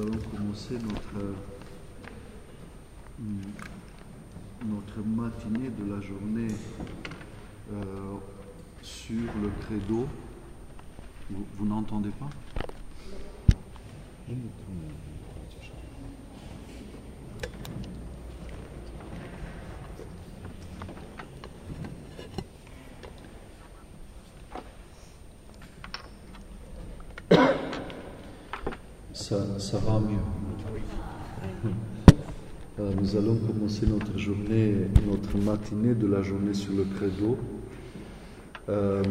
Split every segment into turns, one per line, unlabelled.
allons commencer notre, mm, notre matinée de la journée euh, sur le credo. Vous, vous n'entendez pas? Ça, va mieux. Euh, Nous allons commencer notre journée, notre matinée de la journée sur le credo. Euh,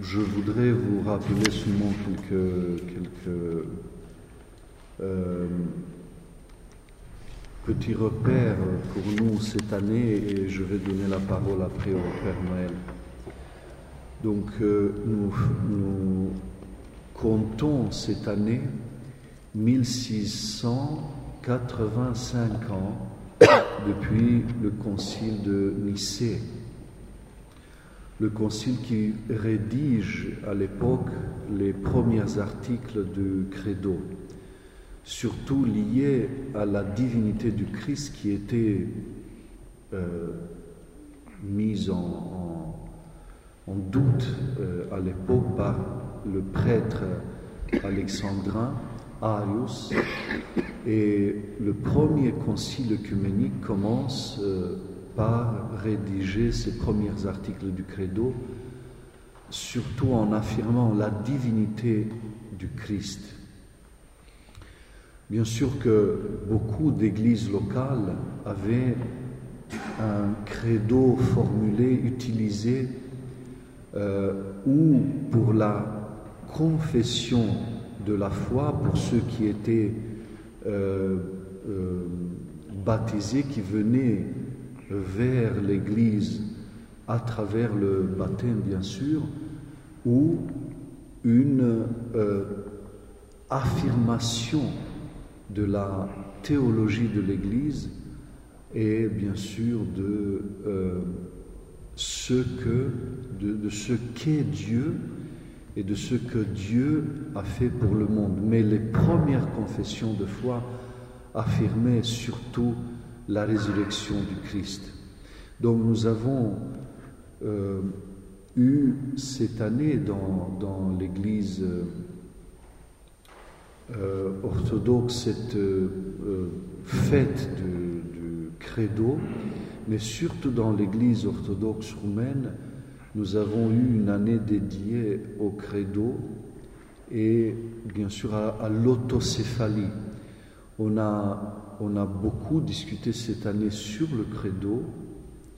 je voudrais vous rappeler seulement quelques, quelques euh, petits repères pour nous cette année et je vais donner la parole après au Père Noël. Donc euh, nous, comptons cette année 1685 ans depuis le concile de Nicée. Le concile qui rédige à l'époque les premiers articles du credo, surtout liés à la divinité du Christ qui était euh, mise en en doute euh, à l'époque par le prêtre alexandrin Arius. Et le premier concile œcuménique commence euh, par rédiger ses premiers articles du credo, surtout en affirmant la divinité du Christ. Bien sûr que beaucoup d'églises locales avaient un credo formulé, utilisé euh, ou pour la confession de la foi pour ceux qui étaient euh, euh, baptisés, qui venaient vers l'Église à travers le baptême, bien sûr, ou une affirmation de la théologie de l'Église et bien sûr de de, ce qu'est Dieu et de ce que Dieu a fait pour le monde. Mais les premières confessions de foi affirmaient surtout la résurrection du Christ. Donc nous avons euh, eu cette année dans, l'Église euh, orthodoxe cette euh, fête du credo, mais surtout dans l'Église orthodoxe roumaine, nous avons eu une année dédiée au credo et bien sûr à, à l'autocéphalie. On a, on a beaucoup discuté cette année sur le credo,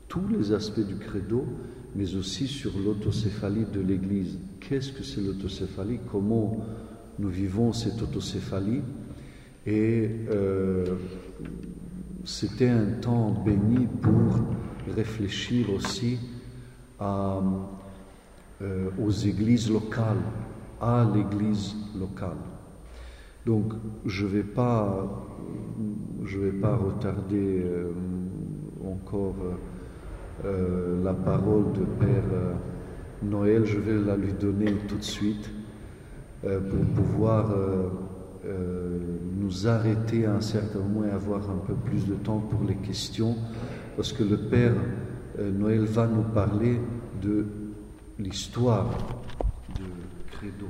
tous les aspects du credo, mais aussi sur l'autocéphalie de l'Église. Qu'est-ce que c'est l'autocéphalie? Comment nous vivons cette autocéphalie? Et euh, c'était un temps béni pour réfléchir aussi à, euh, aux églises locales, à l'église locale. Donc, je ne vais pas, retarder euh, encore euh, la parole de Père euh, Noël, je vais la lui donner tout de suite euh, pour pouvoir nous arrêter à un certain moment et avoir un peu plus de temps pour les questions, parce que le Père Noël va nous parler de l'histoire de Credo.